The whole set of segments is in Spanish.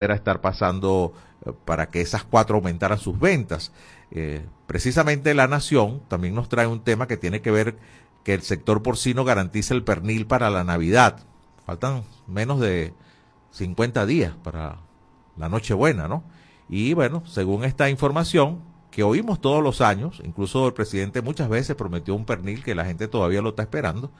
estar pasando eh, para que esas cuatro aumentaran sus ventas. Eh, precisamente la Nación también nos trae un tema que tiene que ver que el sector porcino garantiza el pernil para la Navidad. Faltan menos de 50 días para la Nochebuena, ¿no? Y bueno, según esta información que oímos todos los años, incluso el presidente muchas veces prometió un pernil que la gente todavía lo está esperando.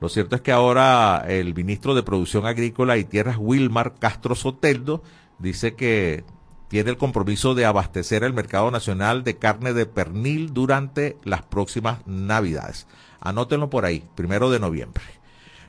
Lo cierto es que ahora el ministro de Producción Agrícola y Tierras, Wilmar Castro Soteldo, dice que tiene el compromiso de abastecer el mercado nacional de carne de pernil durante las próximas Navidades. Anótenlo por ahí, primero de noviembre.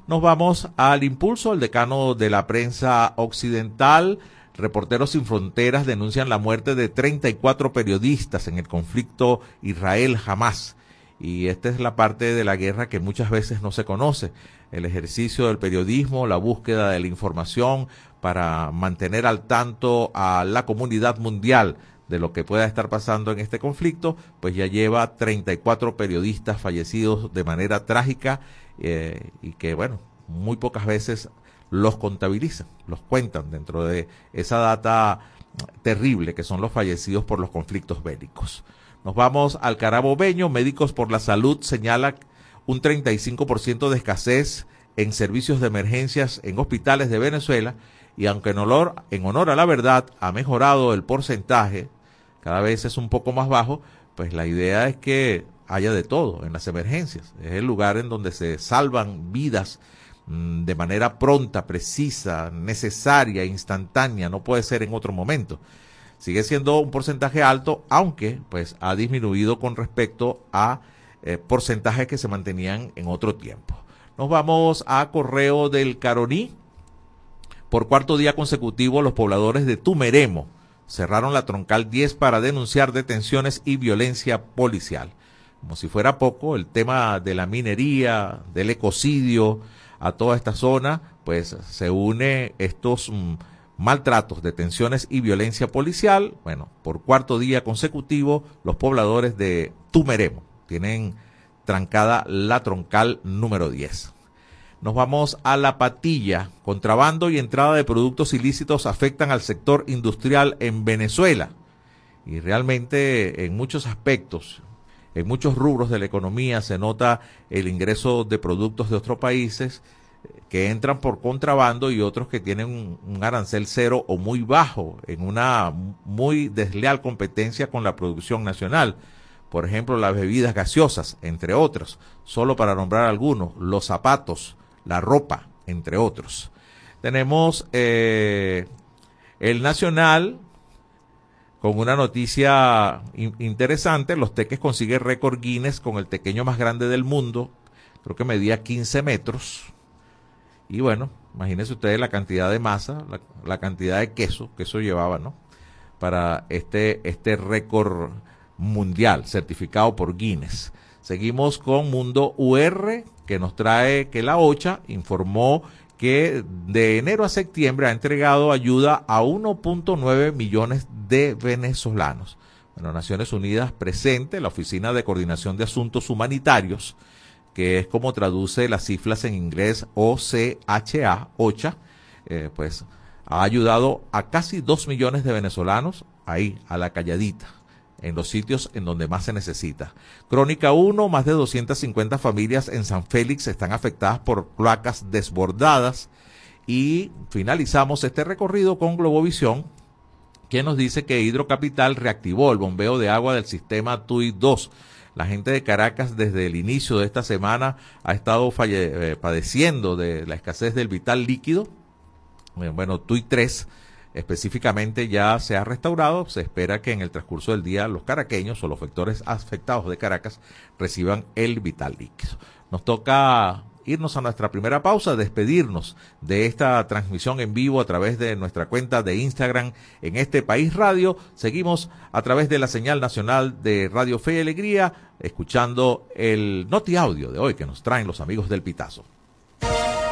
Nos vamos al impulso. El decano de la prensa occidental, Reporteros Sin Fronteras, denuncian la muerte de 34 periodistas en el conflicto Israel-Jamás. Y esta es la parte de la guerra que muchas veces no se conoce. El ejercicio del periodismo, la búsqueda de la información para mantener al tanto a la comunidad mundial de lo que pueda estar pasando en este conflicto, pues ya lleva 34 periodistas fallecidos de manera trágica eh, y que, bueno, muy pocas veces los contabilizan, los cuentan dentro de esa data terrible que son los fallecidos por los conflictos bélicos. Nos vamos al Carabobeño. Médicos por la Salud señala un 35% de escasez en servicios de emergencias en hospitales de Venezuela y aunque en honor, en honor a la verdad ha mejorado el porcentaje, cada vez es un poco más bajo, pues la idea es que haya de todo en las emergencias. Es el lugar en donde se salvan vidas mm, de manera pronta, precisa, necesaria, instantánea, no puede ser en otro momento sigue siendo un porcentaje alto, aunque pues ha disminuido con respecto a eh, porcentajes que se mantenían en otro tiempo. Nos vamos a correo del Caroní. Por cuarto día consecutivo, los pobladores de Tumeremo cerraron la troncal 10 para denunciar detenciones y violencia policial. Como si fuera poco, el tema de la minería, del ecocidio, a toda esta zona, pues se une estos mm, maltratos, detenciones y violencia policial. Bueno, por cuarto día consecutivo, los pobladores de Tumeremo tienen trancada la troncal número 10. Nos vamos a la patilla. Contrabando y entrada de productos ilícitos afectan al sector industrial en Venezuela. Y realmente en muchos aspectos, en muchos rubros de la economía se nota el ingreso de productos de otros países que entran por contrabando y otros que tienen un, arancel cero o muy bajo en una muy desleal competencia con la producción nacional. Por ejemplo, las bebidas gaseosas, entre otros, solo para nombrar algunos, los zapatos, la ropa, entre otros. Tenemos eh, el Nacional con una noticia interesante. Los teques consiguen récord Guinness con el tequeño más grande del mundo. Creo que medía 15 metros y bueno, imagínense ustedes la cantidad de masa, la, cantidad de queso que eso llevaba, ¿no? Para este, este récord mundial certificado por Guinness. Seguimos con Mundo UR, que nos trae que la OCHA informó que de enero a septiembre ha entregado ayuda a 1.9 millones de venezolanos. Bueno, Naciones Unidas presente, la Oficina de Coordinación de Asuntos Humanitarios, que es como traduce las cifras en inglés OCHA, OCHA, eh, pues ha ayudado a casi dos millones de venezolanos ahí, a la calladita, en los sitios en donde más se necesita. Crónica 1, más de 250 familias en San Félix están afectadas por cloacas desbordadas. Y finalizamos este recorrido con Globovisión, que nos dice que Hidrocapital reactivó el bombeo de agua del sistema TUI 2 la gente de Caracas desde el inicio de esta semana ha estado eh, padeciendo de la escasez del vital líquido. Eh, bueno, TUI 3 específicamente ya se ha restaurado. Se espera que en el transcurso del día los caraqueños o los vectores afectados de Caracas reciban el vital líquido. Nos toca irnos a nuestra primera pausa, despedirnos de esta transmisión en vivo a través de nuestra cuenta de Instagram en este país radio. Seguimos a través de la señal nacional de Radio Fe y Alegría, escuchando el Noti Audio de hoy que nos traen los amigos del Pitazo.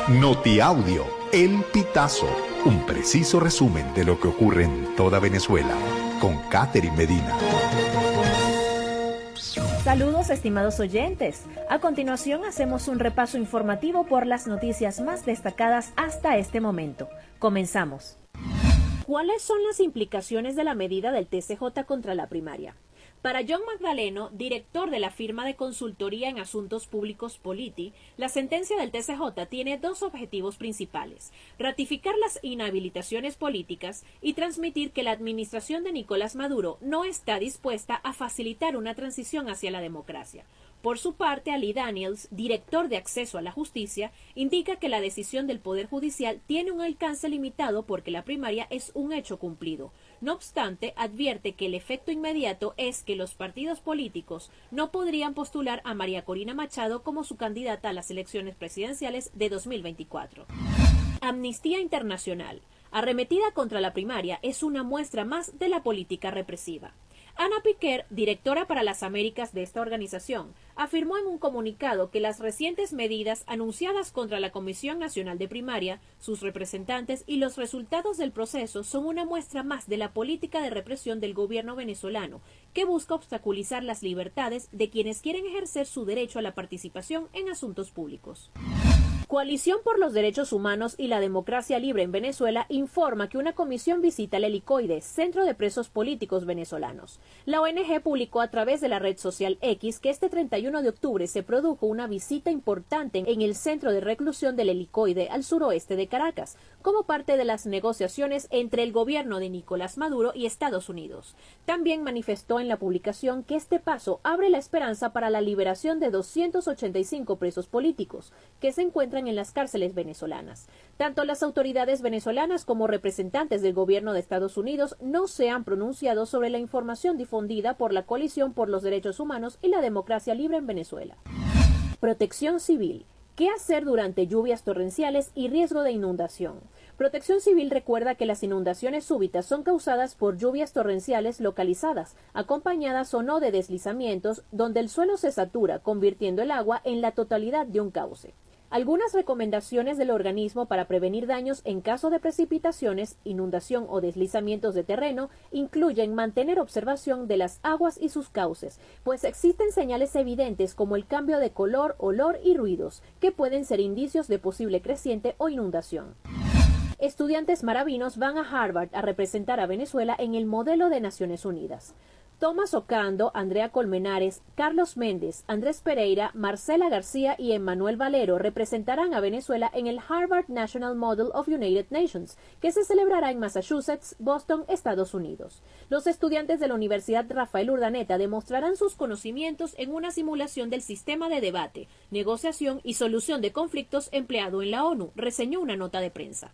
Noti Audio, El Pitazo, un preciso resumen de lo que ocurre en toda Venezuela, con Catherine Medina. Saludos estimados oyentes. A continuación hacemos un repaso informativo por las noticias más destacadas hasta este momento. Comenzamos. ¿Cuáles son las implicaciones de la medida del TCJ contra la primaria? Para John Magdaleno, director de la firma de consultoría en asuntos públicos Politi, la sentencia del TCJ tiene dos objetivos principales, ratificar las inhabilitaciones políticas y transmitir que la administración de Nicolás Maduro no está dispuesta a facilitar una transición hacia la democracia. Por su parte, Ali Daniels, director de Acceso a la Justicia, indica que la decisión del Poder Judicial tiene un alcance limitado porque la primaria es un hecho cumplido. No obstante, advierte que el efecto inmediato es que los partidos políticos no podrían postular a María Corina Machado como su candidata a las elecciones presidenciales de 2024. Amnistía Internacional. Arremetida contra la primaria es una muestra más de la política represiva. Ana Piquer, directora para las Américas de esta organización, afirmó en un comunicado que las recientes medidas anunciadas contra la Comisión Nacional de Primaria, sus representantes y los resultados del proceso son una muestra más de la política de represión del gobierno venezolano, que busca obstaculizar las libertades de quienes quieren ejercer su derecho a la participación en asuntos públicos. Coalición por los Derechos Humanos y la Democracia Libre en Venezuela informa que una comisión visita el Helicoide, Centro de Presos Políticos Venezolanos. La ONG publicó a través de la red social X que este 31 de octubre se produjo una visita importante en el centro de reclusión del Helicoide al suroeste de Caracas, como parte de las negociaciones entre el gobierno de Nicolás Maduro y Estados Unidos. También manifestó en la publicación que este paso abre la esperanza para la liberación de 285 presos políticos que se encuentran en las cárceles venezolanas. Tanto las autoridades venezolanas como representantes del gobierno de Estados Unidos no se han pronunciado sobre la información difundida por la Coalición por los Derechos Humanos y la Democracia Libre en Venezuela. Protección civil. ¿Qué hacer durante lluvias torrenciales y riesgo de inundación? Protección Civil recuerda que las inundaciones súbitas son causadas por lluvias torrenciales localizadas, acompañadas o no de deslizamientos, donde el suelo se satura, convirtiendo el agua en la totalidad de un cauce. Algunas recomendaciones del organismo para prevenir daños en caso de precipitaciones, inundación o deslizamientos de terreno incluyen mantener observación de las aguas y sus cauces, pues existen señales evidentes como el cambio de color, olor y ruidos, que pueden ser indicios de posible creciente o inundación. Estudiantes maravinos van a Harvard a representar a Venezuela en el modelo de Naciones Unidas. Tomás Ocando, Andrea Colmenares, Carlos Méndez, Andrés Pereira, Marcela García y Emmanuel Valero representarán a Venezuela en el Harvard National Model of United Nations, que se celebrará en Massachusetts, Boston, Estados Unidos. Los estudiantes de la Universidad Rafael Urdaneta demostrarán sus conocimientos en una simulación del sistema de debate, negociación y solución de conflictos empleado en la ONU, reseñó una nota de prensa.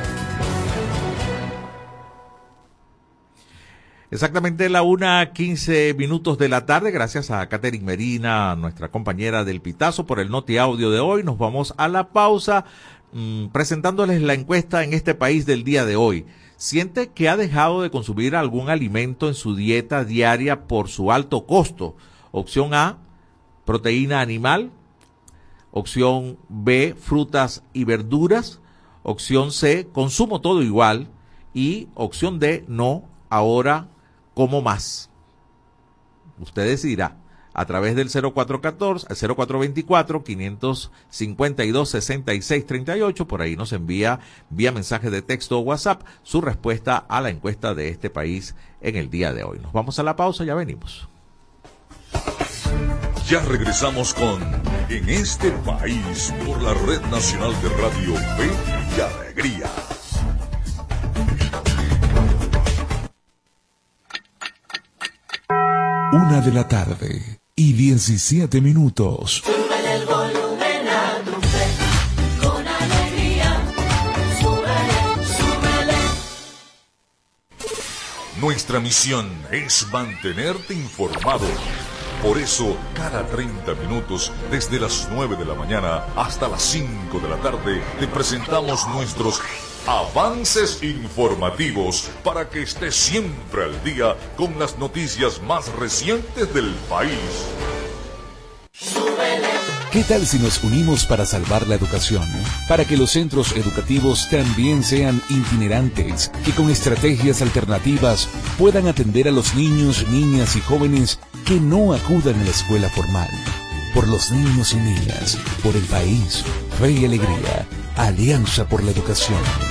Exactamente la una quince minutos de la tarde, gracias a Catherine Merina, nuestra compañera del Pitazo, por el noti audio de hoy. Nos vamos a la pausa mmm, presentándoles la encuesta en este país del día de hoy. ¿Siente que ha dejado de consumir algún alimento en su dieta diaria por su alto costo? Opción A, proteína animal. Opción B, frutas y verduras. Opción C, consumo todo igual. Y opción D, no, ahora como más. Usted decidirá a través del 0414, 0424 552 6638, por ahí nos envía vía mensaje de texto o WhatsApp su respuesta a la encuesta de este país en el día de hoy. Nos vamos a la pausa, ya venimos. Ya regresamos con En este país por la Red Nacional de Radio Fe y Alegría. Una de la tarde y 17 minutos. Súbele el volumen a tu fe, con alegría. Súbele, súbele. Nuestra misión es mantenerte informado. Por eso, cada 30 minutos, desde las 9 de la mañana hasta las 5 de la tarde, te presentamos nuestros avances informativos para que estés siempre al día con las noticias más recientes del país. ¿Qué tal si nos unimos para salvar la educación? Para que los centros educativos también sean itinerantes y con estrategias alternativas puedan atender a los niños, niñas y jóvenes que no acudan a la escuela formal. Por los niños y niñas, por el país, fe y alegría, Alianza por la Educación.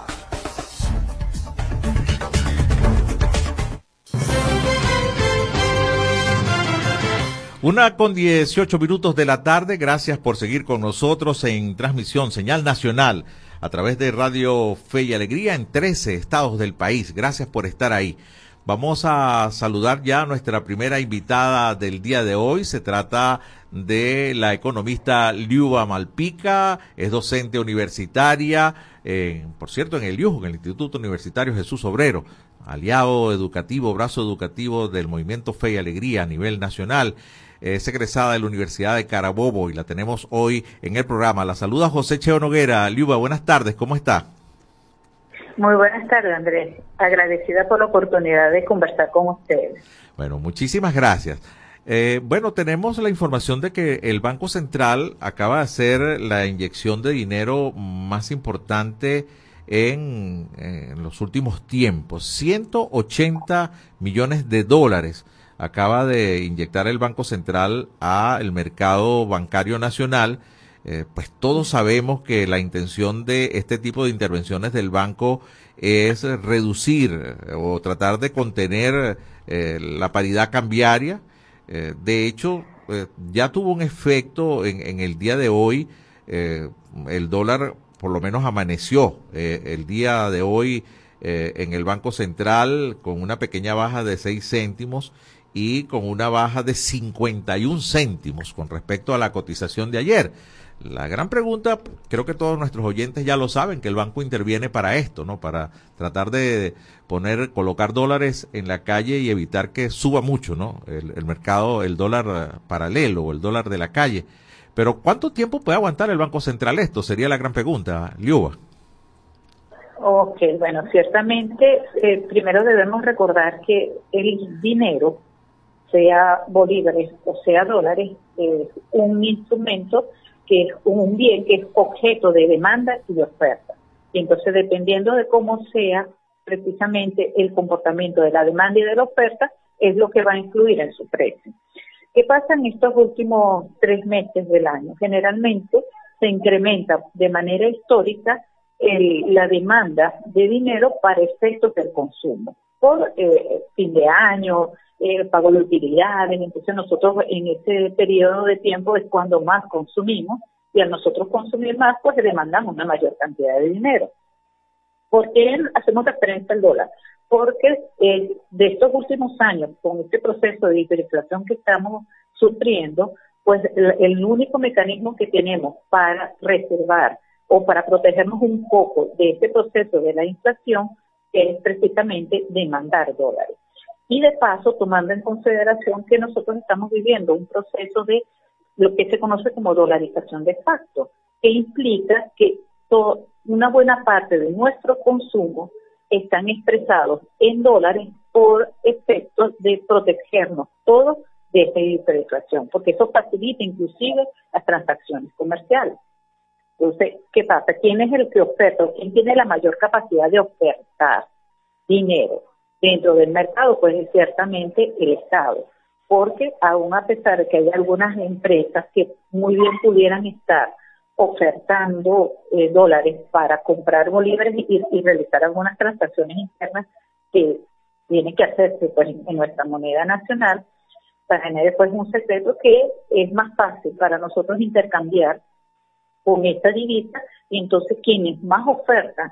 Una con 18 minutos de la tarde. Gracias por seguir con nosotros en transmisión señal nacional a través de Radio Fe y Alegría en 13 estados del país. Gracias por estar ahí. Vamos a saludar ya a nuestra primera invitada del día de hoy. Se trata de la economista Liuba Malpica, es docente universitaria, eh, por cierto, en el IUJ, en el Instituto Universitario Jesús Obrero, aliado educativo, brazo educativo del Movimiento Fe y Alegría a nivel nacional. Es egresada de la Universidad de Carabobo y la tenemos hoy en el programa. La saluda José Cheo Noguera. Liuba, buenas tardes, ¿cómo está? Muy buenas tardes, Andrés. Agradecida por la oportunidad de conversar con ustedes. Bueno, muchísimas gracias. Eh, bueno, tenemos la información de que el Banco Central acaba de hacer la inyección de dinero más importante en, en los últimos tiempos. 180 millones de dólares acaba de inyectar el Banco Central al mercado bancario nacional. Eh, pues todos sabemos que la intención de este tipo de intervenciones del banco es reducir eh, o tratar de contener eh, la paridad cambiaria. De hecho, ya tuvo un efecto en, en el día de hoy. el dólar por lo menos amaneció el día de hoy en el Banco Central con una pequeña baja de 6 céntimos y con una baja de 51 céntimos con respecto a la cotización de ayer. La gran pregunta, creo que todos nuestros oyentes ya lo saben, que el banco interviene para esto, ¿no? Para tratar de poner, colocar dólares en la calle y evitar que suba mucho, ¿no? El, mercado, el dólar paralelo o el dólar de la calle. Pero ¿cuánto tiempo puede aguantar el Banco Central esto? Sería la gran pregunta, Liuba. Ok, bueno, ciertamente, eh, primero debemos recordar que el dinero, sea bolívares o sea dólares, es un instrumento que es un bien que es objeto de demanda y de oferta. Y entonces, dependiendo de cómo sea precisamente el comportamiento de la demanda y de la oferta, es lo que va a influir en su precio. ¿Qué pasa en estos últimos tres meses del año? Generalmente se incrementa de manera histórica la demanda de dinero para efectos del consumo. Por eh, fin de año, eh, pago de utilidades, entonces nosotros en ese periodo de tiempo es cuando más consumimos y al nosotros consumir más, pues demandamos una mayor cantidad de dinero. ¿Por qué hacemos referencia al dólar? Porque eh, de estos últimos años, con este proceso de hiperinflación que estamos sufriendo, pues el, el único mecanismo que tenemos para reservar o para protegernos un poco de este proceso de la inflación es precisamente demandar dólares. Y de paso, tomando en consideración que nosotros estamos viviendo un proceso de lo que se conoce como dolarización de facto, que implica que una buena parte de nuestro consumo están expresados en dólares por efectos de protegernos todos de esta hiperinflación, porque eso facilita inclusive las transacciones comerciales. Entonces, ¿qué pasa? ¿Quién es el que oferta? ¿Quién tiene la mayor capacidad de ofertar dinero dentro del mercado? Pues es ciertamente el Estado. Porque aún a pesar de que hay algunas empresas que muy bien pudieran estar ofertando eh, dólares para comprar bolívares y, realizar algunas transacciones internas que tienen que hacerse pues, en, nuestra moneda nacional, para nadie pues un secreto que es más fácil para nosotros intercambiar con esta divisa y entonces quienes más ofertan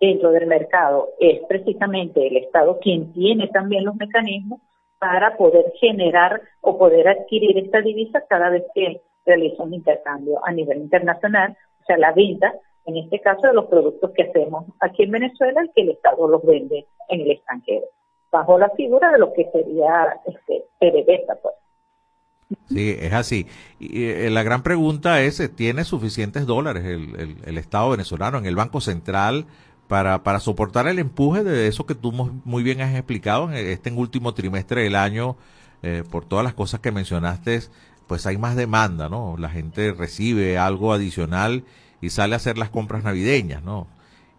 dentro del mercado es precisamente el Estado quien tiene también los mecanismos para poder generar o poder adquirir esta divisa cada vez que realiza un intercambio a nivel internacional, o sea, la venta, en este caso, de los productos que hacemos aquí en Venezuela y que el Estado los vende en el extranjero, bajo la figura de lo que sería este, PDVSA, pues. Sí, es así. Y eh, la gran pregunta es, ¿tiene suficientes dólares el- el Estado venezolano en el Banco Central para, para soportar el empuje de eso que tú mu- muy bien has explicado en este último trimestre del año? eh, por todas las cosas que mencionaste, pues hay más demanda, ¿no? La gente recibe algo adicional y sale a hacer las compras navideñas, ¿no?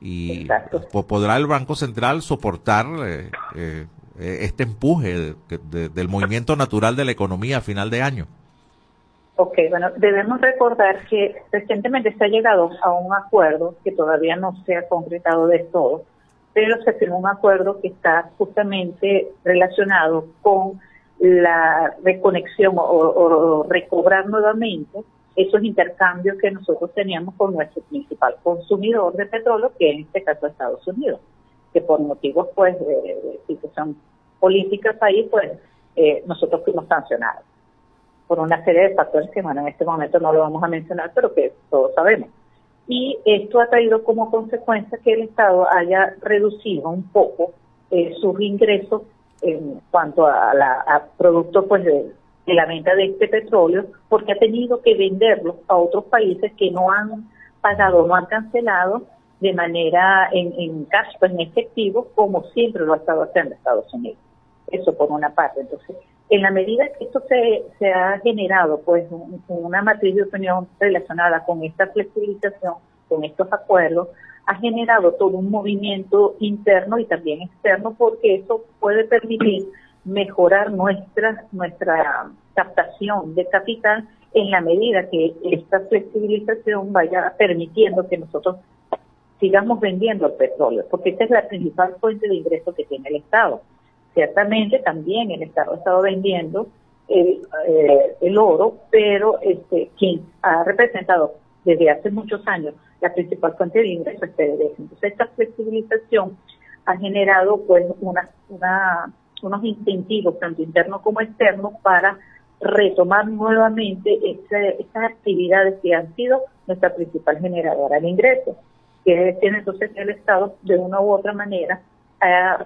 Y Exacto. podrá el Banco Central soportar eh, eh, eh, este empuje de- de- del movimiento natural de la economía a final de año. Ok, bueno, debemos recordar que recientemente se ha llegado a un acuerdo que todavía no se ha concretado de todo, pero se firmó un acuerdo que está justamente relacionado con la reconexión o, recobrar nuevamente esos intercambios que nosotros teníamos con nuestro principal consumidor de petróleo, que en este caso es Estados Unidos, que por motivos pues de, de situación política ahí, pues eh, nosotros fuimos sancionados por una serie de factores que, bueno, en este momento no lo vamos a mencionar, pero que todos sabemos. Y esto ha traído como consecuencia que el Estado haya reducido un poco eh, sus ingresos en cuanto a, la, a productos pues, de, la venta de este petróleo, porque ha tenido que venderlo a otros países que no han pagado, no han cancelado de manera en, en cash, pues en efectivo, como siempre lo ha estado haciendo Estados Unidos. Eso por una parte. Entonces, en la medida que esto se, se ha generado, pues, un- una matriz de opinión relacionada con esta flexibilización, con estos acuerdos, ha generado todo un movimiento interno y también externo, porque eso puede permitir mejorar nuestra, nuestra captación de capital en la medida que esta flexibilización vaya permitiendo que nosotros sigamos vendiendo el petróleo, porque esta es la principal fuente de ingreso que tiene el Estado. Ciertamente también el Estado ha estado vendiendo el, eh, el oro, pero este quien ha representado desde hace muchos años la principal fuente de ingreso es PDVSA. Entonces esta flexibilización ha generado pues una, una, unos incentivos tanto internos como externos para retomar nuevamente ese- estas actividades que han sido nuestra principal generadora de ingresos. Quiere decir entonces que el Estado de una u otra manera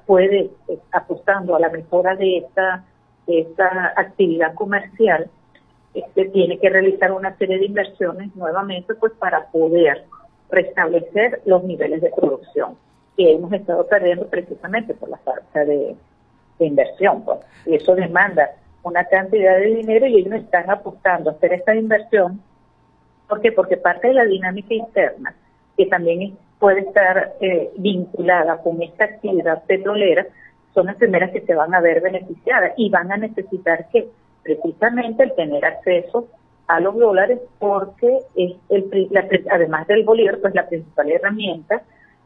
puede, apostando a la mejora de esta, esta actividad comercial, este, tiene que realizar una serie de inversiones nuevamente pues para poder restablecer los niveles de producción que hemos estado perdiendo precisamente por la falta de, de inversión. Pues. Y eso demanda una cantidad de dinero y ellos están apostando a hacer esta inversión. ¿Por qué? Porque parte de la dinámica interna, que también es- puede estar eh, vinculada con esta actividad petrolera, son las primeras que se van a ver beneficiadas y van a necesitar que precisamente el tener acceso a los dólares porque es el, la además del bolívar, pues la principal herramienta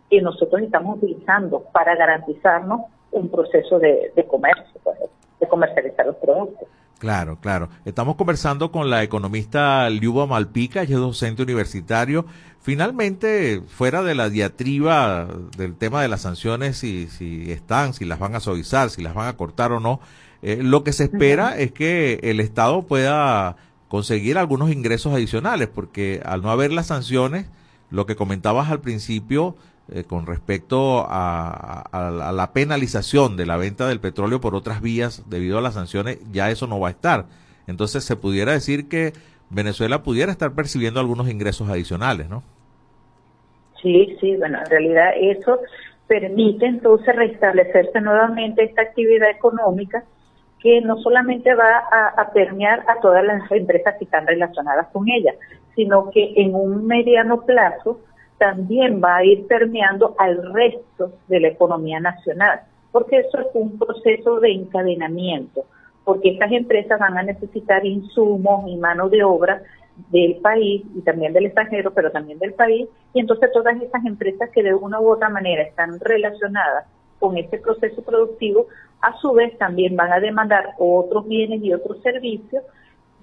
que nosotros estamos utilizando para garantizarnos un proceso de, de comercio, pues, de comercializar los productos. Claro, claro. Estamos conversando con la economista Liuba Malpica, ella es docente universitario. Finalmente, fuera de la diatriba del tema de las sanciones, si, si están, si las van a suavizar, si las van a cortar o no, eh, lo que se espera es que el Estado pueda conseguir algunos ingresos adicionales, porque al no haber las sanciones, lo que comentabas al principio eh, con respecto a, a- la penalización de la venta del petróleo por otras vías debido a las sanciones, ya eso no va a estar. Entonces se pudiera decir que Venezuela pudiera estar percibiendo algunos ingresos adicionales, ¿no? Sí, sí, bueno, en realidad eso permite entonces restablecerse nuevamente esta actividad económica que no solamente va a, a permear a todas las empresas que están relacionadas con ella, sino que en un mediano plazo también va a ir permeando al resto de la economía nacional, porque eso es un proceso de encadenamiento, porque estas empresas van a necesitar insumos y mano de obra del país y también del extranjero, pero también del país, y entonces todas estas empresas que de una u otra manera están relacionadas con este proceso productivo, a su vez también van a demandar otros bienes y otros servicios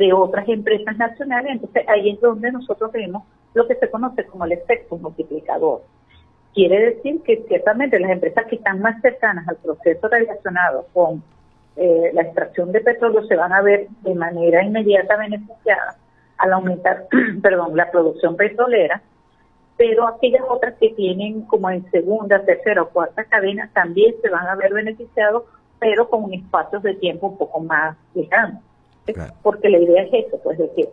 de otras empresas nacionales, entonces ahí es donde nosotros vemos lo que se conoce como el efecto multiplicador. Quiere decir que ciertamente las empresas que están más cercanas al proceso relacionado con eh, la extracción de petróleo se van a ver de manera inmediata beneficiadas, al aumentar, perdón, la producción petrolera, pero aquellas otras que tienen como en segunda, tercera o cuarta cadena también se van a ver beneficiados, pero con espacios de tiempo un poco más lejanos. Porque la idea es eso, pues de que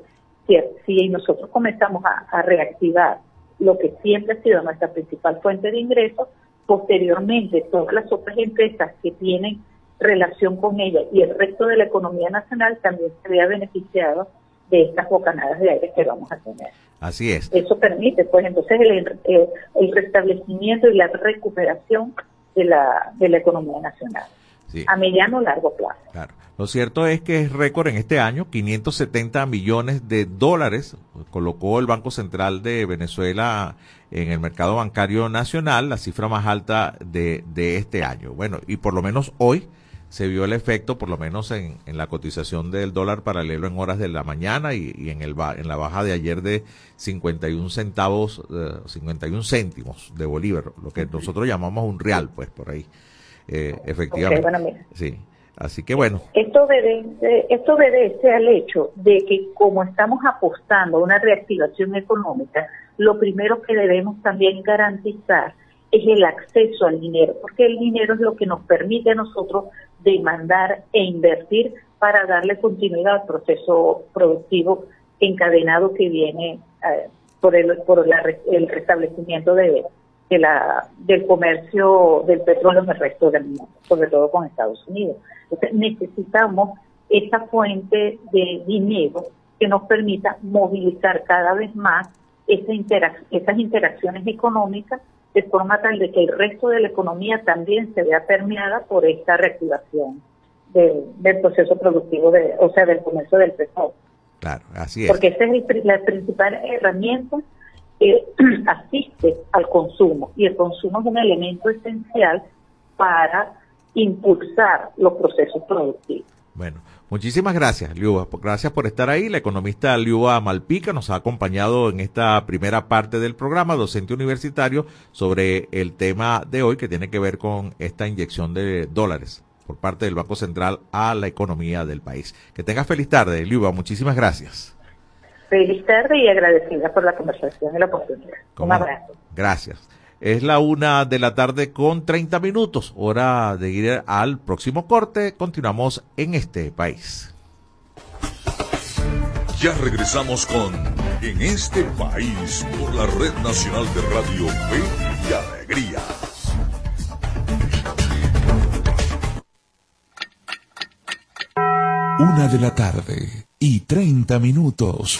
si, nosotros comenzamos a, a reactivar lo que siempre ha sido nuestra principal fuente de ingresos, posteriormente todas las otras empresas que tienen relación con ella y el resto de la economía nacional también se vea beneficiado de estas bocanadas de aire que vamos a tener. Así es. Eso permite, pues entonces, el, el, el restablecimiento y la recuperación de la, de la economía nacional Sí. a mediano o largo plazo. Claro. Lo cierto es que es récord en este año, 570 millones de dólares colocó el Banco Central de Venezuela en el mercado bancario nacional, la cifra más alta de, de este año. Bueno, y por lo menos hoy se vio el efecto, por lo menos en, en la cotización del dólar paralelo en horas de la mañana y, y en, el, en la baja de ayer de 51 centavos, eh, 51 céntimos de bolívar, lo que nosotros llamamos un real, pues por ahí. Eh, efectivamente. bueno, mira. Sí. Así que bueno, Esto obedece, esto obedece al hecho de que como estamos apostando a una reactivación económica, lo primero que debemos también garantizar es el acceso al dinero, porque el dinero es lo que nos permite a nosotros demandar e invertir para darle continuidad al proceso productivo encadenado que viene eh, por el por la el restablecimiento de, de la del comercio del petróleo en el resto del mundo, sobre todo con Estados Unidos. Entonces necesitamos esa fuente de dinero que nos permita movilizar cada vez más esa interac- esas interacciones económicas de forma tal de que el resto de la economía también se vea permeada por esta reactivación de- del proceso productivo, de, o sea, del comercio del petróleo claro, así es. porque esa es el la principal herramienta que asiste al consumo y el consumo es un elemento esencial para impulsar los procesos productivos. Bueno, muchísimas gracias, Liuba. Gracias por estar ahí. La economista Liuba Malpica nos ha acompañado en esta primera parte del programa, docente universitario, sobre el tema de hoy que tiene que ver con esta inyección de dólares por parte del Banco Central a la economía del país. Que tengas feliz tarde, Liuba. Muchísimas gracias. Feliz tarde y agradecida por la conversación y la oportunidad. Un abrazo. Gracias. Es la una de la tarde con 30 minutos. Hora de ir al próximo corte. Continuamos en este país. Ya regresamos con En este país por la Red Nacional de Radio Fe y Alegría. Una de la tarde y 30 minutos.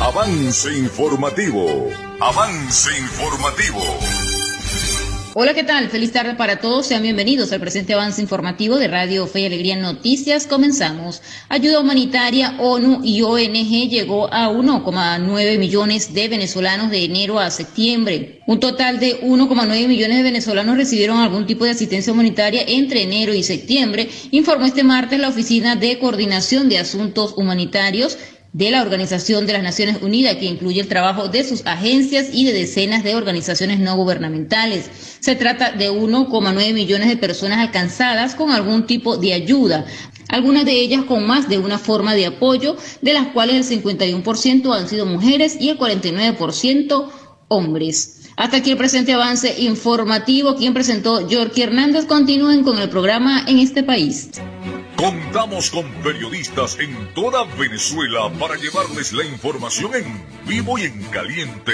Avance informativo. Avance informativo. Hola, ¿qué tal? Feliz tarde para todos. Sean bienvenidos al presente avance informativo de Radio Fe y Alegría Noticias. Comenzamos. Ayuda humanitaria ONU y ONG llegó a 1,9 millones de venezolanos de enero a septiembre. Un total de 1,9 millones de venezolanos recibieron algún tipo de asistencia humanitaria entre enero y septiembre, informó este martes la Oficina de Coordinación de Asuntos Humanitarios de la Organización de las Naciones Unidas, que incluye el trabajo de sus agencias y de decenas de organizaciones no gubernamentales. Se trata de 1,9 millones de personas alcanzadas con algún tipo de ayuda, algunas de ellas con más de una forma de apoyo, de las cuales el 51% han sido mujeres y el 49% hombres. Hasta aquí el presente avance informativo. Quien presentó Yorky Hernández. Continúen con el programa en este país. Contamos con periodistas en toda Venezuela para llevarles la información en vivo y en caliente.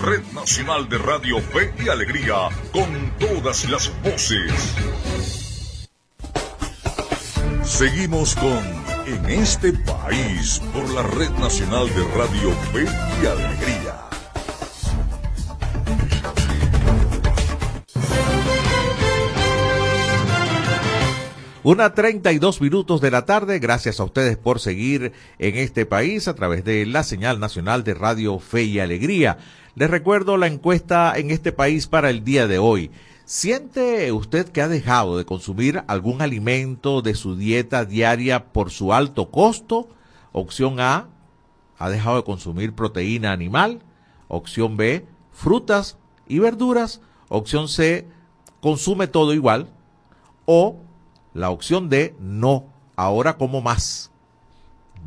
Red Nacional de Radio Fe y Alegría, con todas las voces. Seguimos con En este país por la Red Nacional de Radio Fe y Alegría. Una 32 minutos de la tarde, gracias a ustedes por seguir en este país a través de la señal nacional de Radio Fe y Alegría. Les recuerdo la encuesta en este país para el día de hoy. ¿Siente usted que ha dejado de consumir algún alimento de su dieta diaria por su alto costo? Opción A, ha dejado de consumir proteína animal. Opción B, frutas y verduras. Opción C, consume todo igual. O la opción D, no, ahora como más.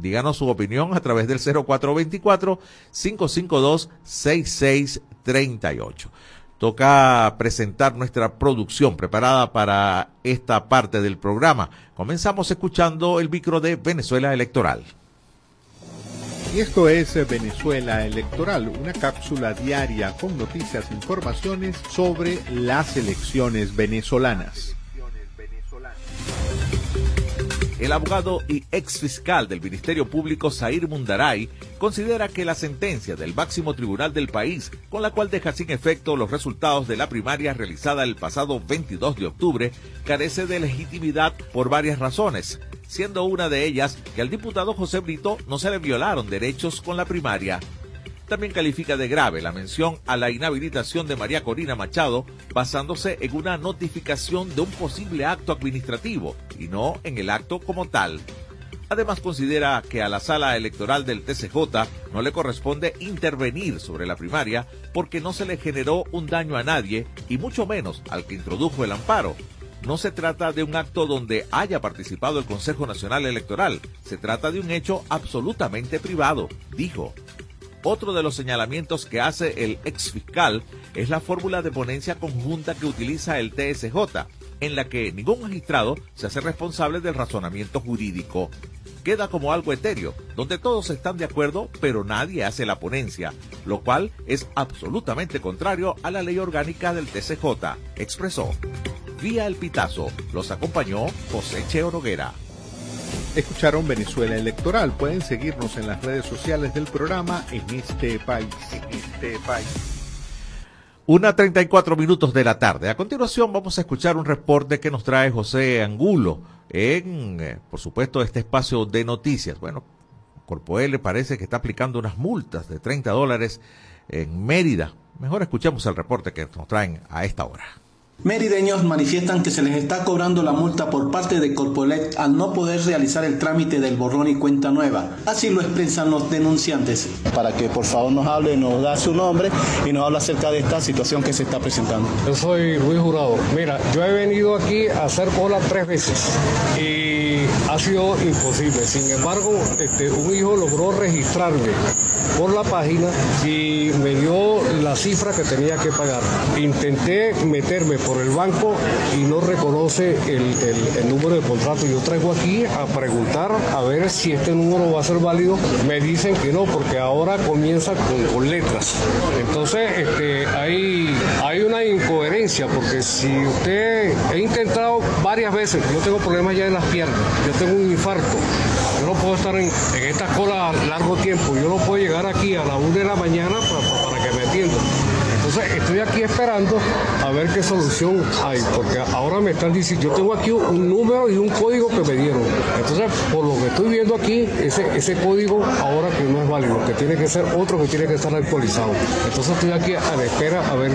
Díganos su opinión a través del 0424-552-6638. Toca presentar nuestra producción preparada para esta parte del programa. Comenzamos escuchando el micro de Venezuela Electoral. Y esto es Venezuela Electoral, una cápsula diaria con noticias e informaciones sobre las elecciones venezolanas. El abogado y ex fiscal del Ministerio Público Zair Mundaray considera que la sentencia del máximo tribunal del país, con la cual deja sin efecto los resultados de la primaria realizada el pasado 22 de octubre, carece de legitimidad por varias razones, siendo una de ellas que al diputado José Brito no se le violaron derechos con la primaria. También califica de grave la mención a la inhabilitación de María Corina Machado basándose en una notificación de un posible acto administrativo y no en el acto como tal. Además considera que a la sala electoral del TCJ no le corresponde intervenir sobre la primaria porque no se le generó un daño a nadie y mucho menos al que introdujo el amparo. No se trata de un acto donde haya participado el Consejo Nacional Electoral, se trata de un hecho absolutamente privado, dijo. Otro de los señalamientos que hace el ex fiscal es la fórmula de ponencia conjunta que utiliza el TSJ, en la que ningún magistrado se hace responsable del razonamiento jurídico. Queda como algo etéreo, donde todos están de acuerdo, pero nadie hace la ponencia, lo cual es absolutamente contrario a la ley orgánica del TCJ, expresó. Vía el Pitazo, los acompañó José Cheo Noguera. Escucharon Venezuela Electoral. Pueden seguirnos en las redes sociales del programa en este país. En este país. Una 34 minutos de la tarde. A continuación vamos a escuchar un reporte que nos trae José Angulo en, eh, por supuesto, este espacio de noticias. Bueno, Corpoel parece que está aplicando unas multas de 30 dólares en Mérida. Mejor escuchemos el reporte que nos traen a esta hora. Merideños manifiestan que se les está cobrando la multa por parte de Corpolet al no poder realizar el trámite del borrón y cuenta nueva. Así lo expresan los denunciantes. Para que por favor nos hable, nos da su nombre y nos habla acerca de esta situación que se está presentando. Yo soy Luis Jurado. Mira, yo he venido aquí a hacer cola tres veces y ha sido imposible. Sin embargo, este, un hijo logró registrarme por la página y me dio la cifra que tenía que pagar. Intenté meterme por el banco y no reconoce el, el- número de contrato. Yo traigo aquí a preguntar a ver si este número va a ser válido. Me dicen que no, porque ahora comienza con, con letras. Entonces, este, hay, hay una incoherencia, porque si usted he intentado varias veces, yo tengo problemas ya en las piernas, yo tengo un infarto. Yo no puedo estar en, en esta cola largo tiempo. Yo no puedo llegar aquí a la una de la mañana para, para que me atiendan. Entonces estoy aquí esperando a ver qué solución hay, porque ahora me están diciendo, yo tengo aquí un número y un código que me dieron. Entonces, por lo que estoy viendo aquí, ese, código ahora que no es válido, que tiene que ser otro que tiene que estar actualizado. Entonces estoy aquí a la espera a ver,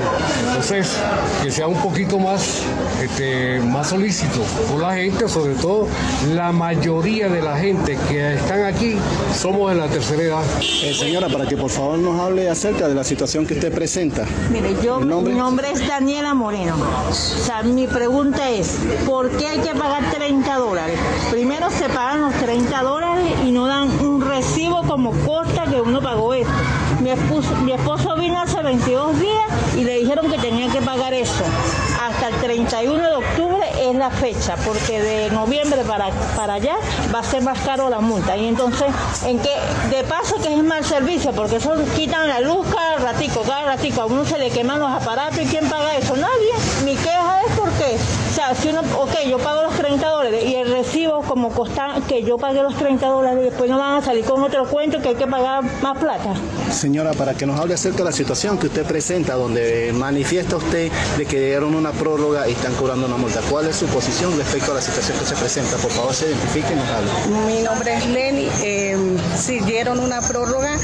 entonces, que sea un poquito más, este, más solícito por la gente, sobre todo la mayoría de la gente que están aquí somos de la tercera edad. Eh, señora, para que por favor nos hable acerca de la situación que usted presenta. Mire, yo, mi nombre es Daniela Moreno. O sea, mi pregunta es, ¿por qué hay que pagar 30 dólares? Primero se pagan los 30 dólares y no dan un recibo como costa que uno pagó esto. Mi esposo, mi esposo vino hace 22 días y le dijeron que tenía que pagar eso. Hasta el 31 de octubre es la fecha, porque de noviembre para, para allá va a ser más caro la multa. Y entonces, ¿en qué? De paso que es mal servicio, porque eso quitan la luz cada ratico, cada ratico. A uno se le queman los aparatos y ¿quién paga eso? Nadie. Mi queja es porque, sea, si uno, ok, yo pago los 30 dólares y el recibo como costa que yo pagué los 30 dólares, después no van a salir con otro cuento que hay que pagar más plata. señora, para que nos hable acerca de la situación que usted presenta, donde manifiesta usted de que dieron una prórroga y están cobrando una multa. ¿Cuál es su posición respecto a la situación que se presenta? Por favor, se identifique y nos hable. Mi nombre es Lenny. Eh, sí dieron una prórroga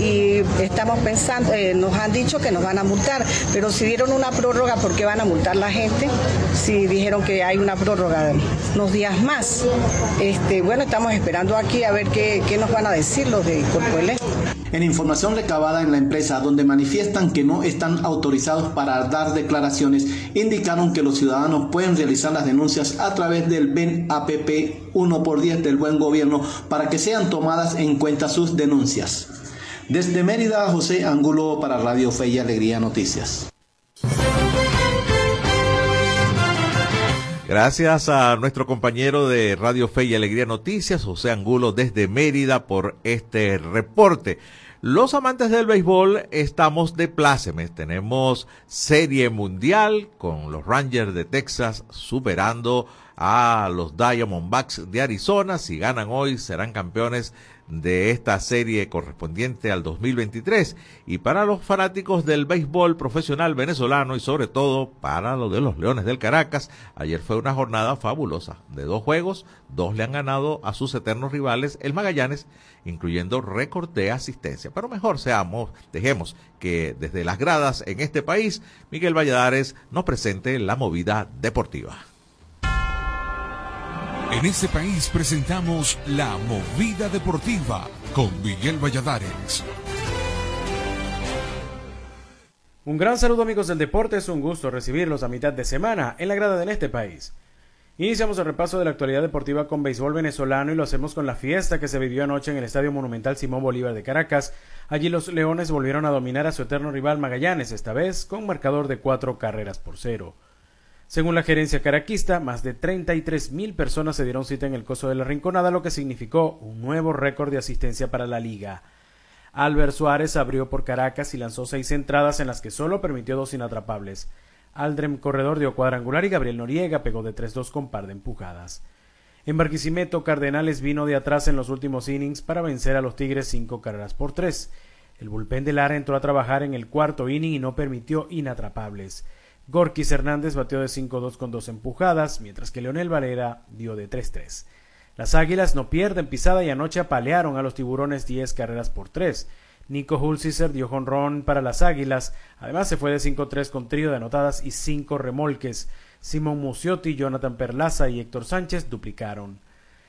y estamos pensando, eh, nos han dicho que nos van a multar, pero si dieron una prórroga, ¿por qué van a multar la gente? Si dijeron que hay una prórroga unos días más. Este, bueno, estamos esperando aquí a ver qué, qué nos van a decir los de Corpo Eléctrico. En información recabada en la empresa, donde manifiestan que no están autorizados para dar declaraciones, indicaron que los ciudadanos pueden realizar las denuncias a través del BEN APP 1 por 10 del Buen Gobierno para que sean tomadas en cuenta sus denuncias. Desde Mérida, José Angulo para Radio Fe y Alegría Noticias. Gracias a nuestro compañero de Radio Fe y Alegría Noticias, José Angulo, desde Mérida, por este reporte. Los amantes del béisbol estamos de plácemes. Tenemos serie mundial con los Rangers de Texas superando a los Diamondbacks de Arizona. Si ganan hoy, serán campeones de esta serie correspondiente al 2023 y para los fanáticos del béisbol profesional venezolano y sobre todo para los de los Leones del Caracas, ayer fue una jornada fabulosa. De dos juegos, dos le han ganado a sus eternos rivales, el Magallanes, incluyendo récord de asistencia. Pero mejor seamos, dejemos que desde las gradas en este país, Miguel Valladares nos presente la movida deportiva. En este país presentamos La Movida Deportiva con Miguel Valladares. Un gran saludo amigos del deporte, es un gusto recibirlos a mitad de semana en la grada de este país. Iniciamos el repaso de la actualidad deportiva con béisbol venezolano y lo hacemos con la fiesta que se vivió anoche en el Estadio Monumental Simón Bolívar de Caracas. Allí los Leones volvieron a dominar a su eterno rival Magallanes, esta vez con marcador de cuatro carreras por cero. Según la gerencia caraquista, más de 33 mil personas se dieron cita en el coso de la Rinconada, lo que significó un nuevo récord de asistencia para la liga. Albert Suárez abrió por Caracas y lanzó seis entradas en las que solo permitió dos inatrapables. Aldrem Corredor dio cuadrangular y Gabriel Noriega pegó de 3-2 con par de empujadas. En Barquisimeto, Cardenales vino de atrás en los últimos innings para vencer a los Tigres cinco carreras por tres. El bullpen de Lara entró a trabajar en el cuarto inning y no permitió inatrapables. Gorkis Hernández batió de 5-2 con dos empujadas, mientras que Leonel Valera dio de 3-3. Las Águilas no pierden pisada y anoche apalearon a los Tiburones 10 carreras por 3. Nico Hulsizer dio jonrón para las Águilas, además se fue de 5-3 con trío de anotadas y 5 remolques. Simón Muciotti, Jonathan Perlaza y Héctor Sánchez duplicaron.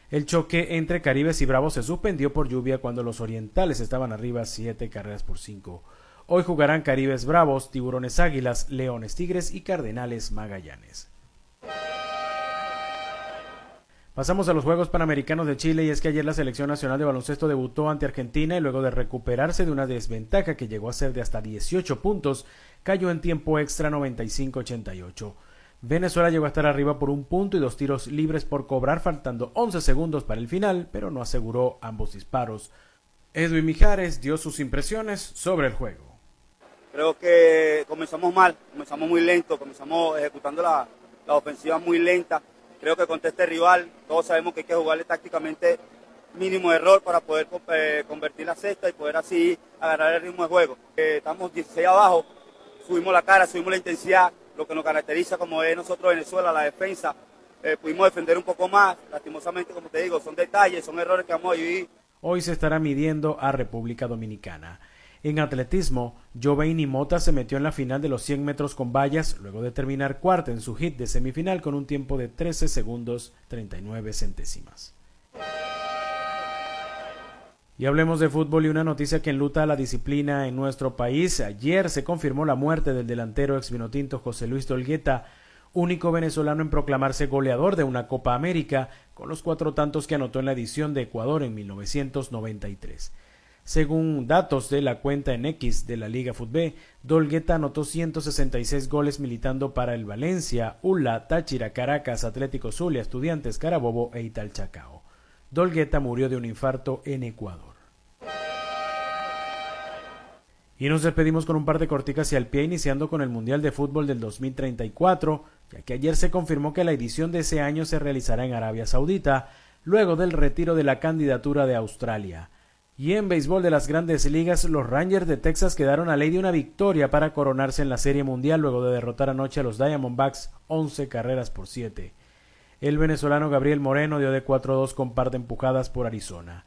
El choque entre Caribes y Bravos se suspendió por lluvia cuando los orientales estaban arriba 7 carreras por 5. Hoy jugarán Caribes Bravos, Tiburones Águilas, Leones Tigres y Cardenales Magallanes. Pasamos a los Juegos Panamericanos de Chile y es que ayer la Selección Nacional de Baloncesto debutó ante Argentina y luego de recuperarse de una desventaja que llegó a ser de hasta 18 puntos, cayó en tiempo extra 95-88. Venezuela llegó a estar arriba por un punto y dos tiros libres por cobrar faltando 11 segundos para el final, pero no aseguró ambos disparos. Edwin Mijares dio sus impresiones sobre el juego. Creo que comenzamos mal, comenzamos muy lento, comenzamos ejecutando la, la ofensiva muy lenta. Creo que contra este rival todos sabemos que hay que jugarle tácticamente mínimo error para poder eh, convertir la cesta y poder así agarrar el ritmo de juego. Eh, estamos 16 abajo, subimos la cara, subimos la intensidad, lo que nos caracteriza como es nosotros Venezuela, la defensa. Eh, pudimos defender un poco más, lastimosamente como te digo, son detalles, son errores que vamos a vivir. Hoy se estará midiendo a República Dominicana. En atletismo, Joveini Mota se metió en la final de los 100 metros con vallas luego de terminar cuarta en su hit de semifinal con un tiempo de 13 segundos 39 centésimas. Y hablemos de fútbol y una noticia que enluta a la disciplina en nuestro país. Ayer se confirmó la muerte del delantero ex vinotinto José Luis Dolgueta, único venezolano en proclamarse goleador de una Copa América, con los cuatro tantos que anotó en la edición de Ecuador en 1993. Según datos de la cuenta en X de la Liga Fútbol, Dolgueta anotó 166 goles militando para el Valencia, Ula, Táchira, Caracas, Atlético Zulia, Estudiantes, Carabobo e Italchacao. Dolgueta murió de un infarto en Ecuador. Y nos despedimos con un par de corticas hacia el pie, iniciando con el Mundial de Fútbol del 2034, ya que ayer se confirmó que la edición de ese año se realizará en Arabia Saudita, luego del retiro de la candidatura de Australia. Y en béisbol de las grandes ligas, los Rangers de Texas quedaron a ley de una victoria para coronarse en la Serie Mundial luego de derrotar anoche a los Diamondbacks 11 carreras por 7. El venezolano Gabriel Moreno dio de 4-2 con parte empujadas por Arizona.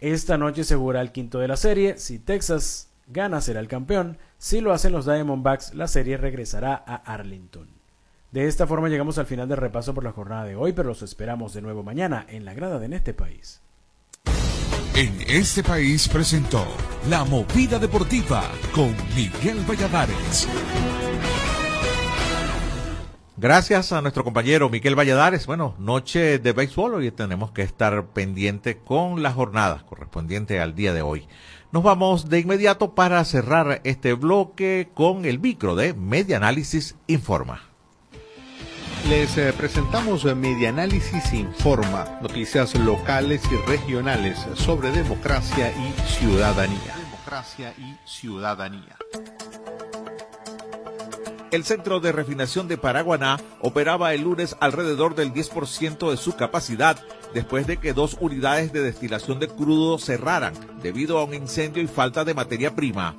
Esta noche se el quinto de la serie. Si Texas gana, será el campeón. Si lo hacen los Diamondbacks, la serie regresará a Arlington. De esta forma llegamos al final del repaso por la jornada de hoy, pero los esperamos de nuevo mañana en la grada de este país. En este país presentó La Movida Deportiva con Miguel Valladares. Gracias a nuestro compañero Miquel Valladares. Bueno, noche de béisbol, hoy tenemos que estar pendiente con la jornada correspondiente al día de hoy. Nos vamos de inmediato para cerrar este bloque con el micro de Media Análisis Informa. Les eh, presentamos eh, Media Análisis Informa, noticias locales y regionales sobre democracia y ciudadanía. Democracia y ciudadanía. El centro de refinación de Paraguaná operaba el lunes alrededor del 10% de su capacidad después de que dos unidades de destilación de crudo cerraran debido a un incendio y falta de materia prima.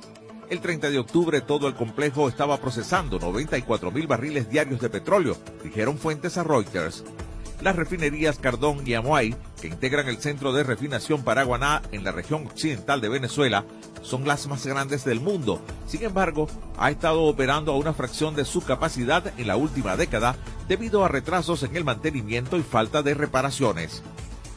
El 30 de octubre todo el complejo estaba procesando 94 mil barriles diarios de petróleo, dijeron fuentes a Reuters. Las refinerías Cardón y Amuay, que integran el centro de refinación Paraguaná en la región occidental de Venezuela, son las más grandes del mundo. Sin embargo, ha estado operando a una fracción de su capacidad en la última década debido a retrasos en el mantenimiento y falta de reparaciones.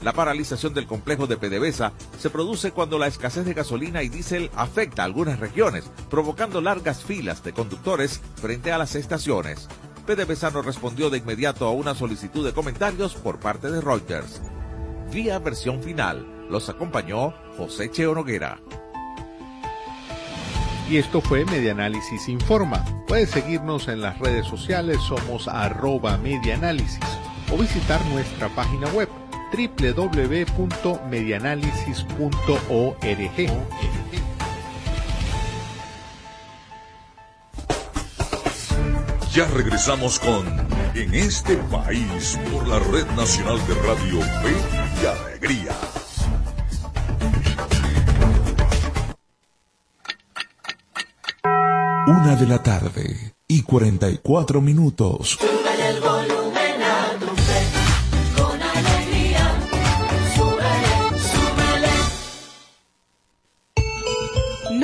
La paralización del complejo de PDVSA se produce cuando la escasez de gasolina y diésel afecta a algunas regiones, provocando largas filas de conductores frente a las estaciones. PDVSA no respondió de inmediato a una solicitud de comentarios por parte de Reuters. Vía versión final, los acompañó José Cheo Noguera. Y esto fue Medianálisis Informa. Puedes seguirnos en las redes sociales, somos arroba medianálisis o visitar nuestra página web www.medianálisis.org. Ya regresamos con En este país por la Red Nacional de Radio Fe y Alegría. Una de la tarde y 44 minutos.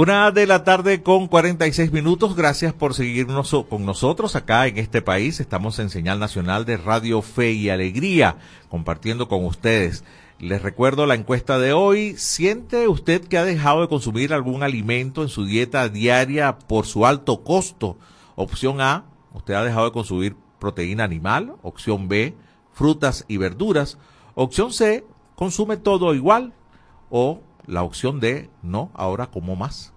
Una de la tarde con 46 minutos. Gracias por seguirnos con nosotros acá en este país. Estamos en señal nacional de Radio Fe y Alegría, compartiendo con ustedes. Les recuerdo la encuesta de hoy. ¿Siente usted que ha dejado de consumir algún alimento en su dieta diaria por su alto costo? Opción A, usted ha dejado de consumir proteína animal. Opción B, frutas y verduras. Opción C, consume todo igual. O la opción D, no, ahora como más.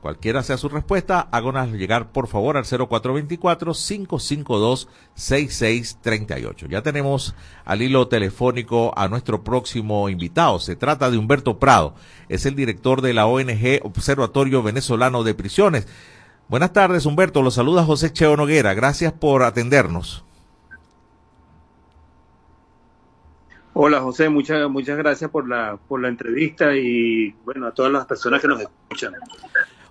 Cualquiera sea su respuesta, háganos llegar por favor al 0424-552-6638. Ya tenemos al hilo telefónico a nuestro próximo invitado. Se trata de Humberto Prado. Es el director de la ONG Observatorio Venezolano de Prisiones. Buenas tardes, Humberto. Los saluda José Cheo Noguera. Gracias por atendernos. Hola José, muchas muchas gracias por la por la entrevista y bueno a todas las personas que nos escuchan.